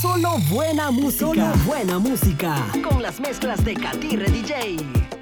Solo buena música. Solo buena música. Con las mezclas de Katy DJ.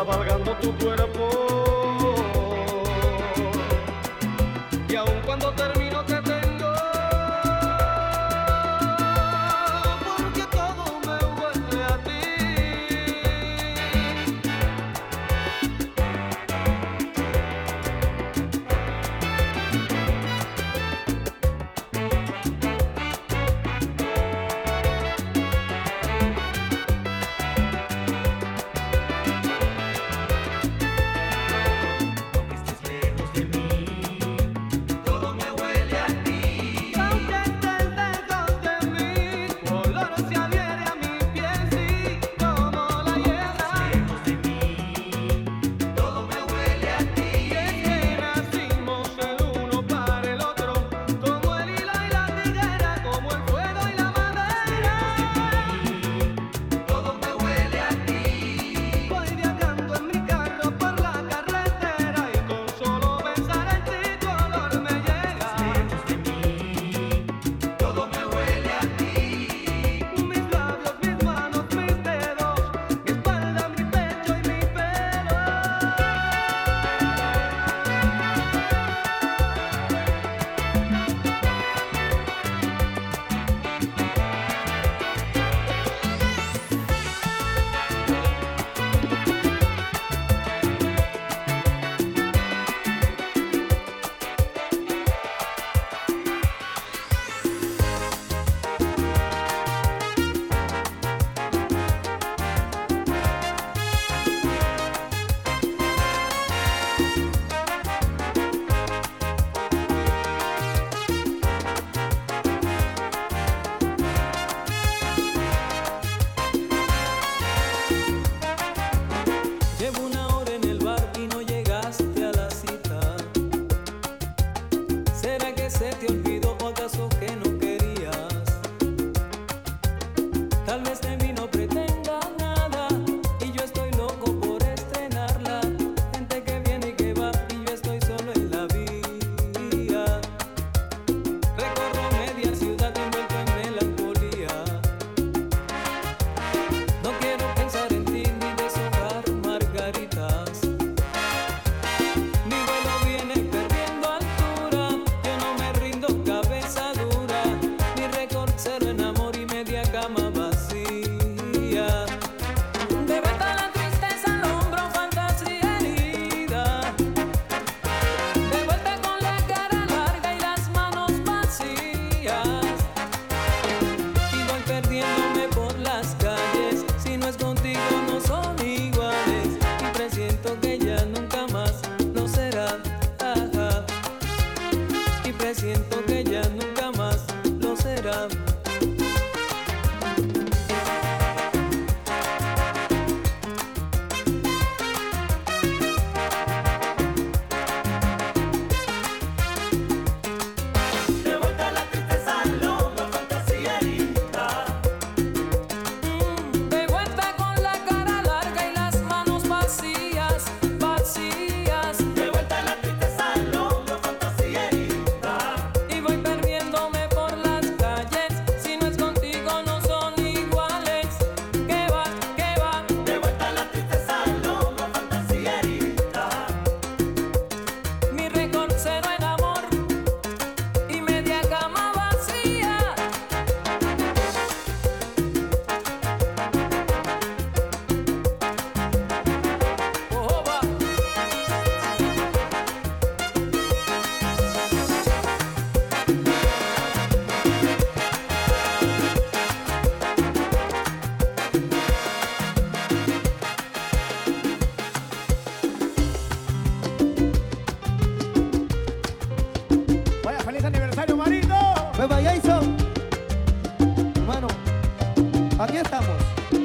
Y voy moço.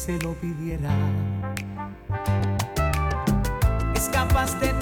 se lo pidiera. Es capaz de